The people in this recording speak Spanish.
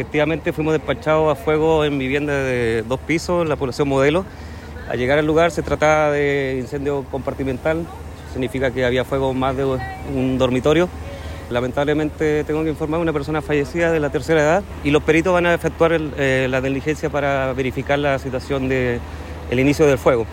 efectivamente fuimos despachados a fuego en vivienda de dos pisos en la población Modelo. Al llegar al lugar se trataba de incendio compartimental, significa que había fuego más de un dormitorio. Lamentablemente tengo que informar una persona fallecida de la tercera edad y los peritos van a efectuar el, eh, la diligencia para verificar la situación del el inicio del fuego.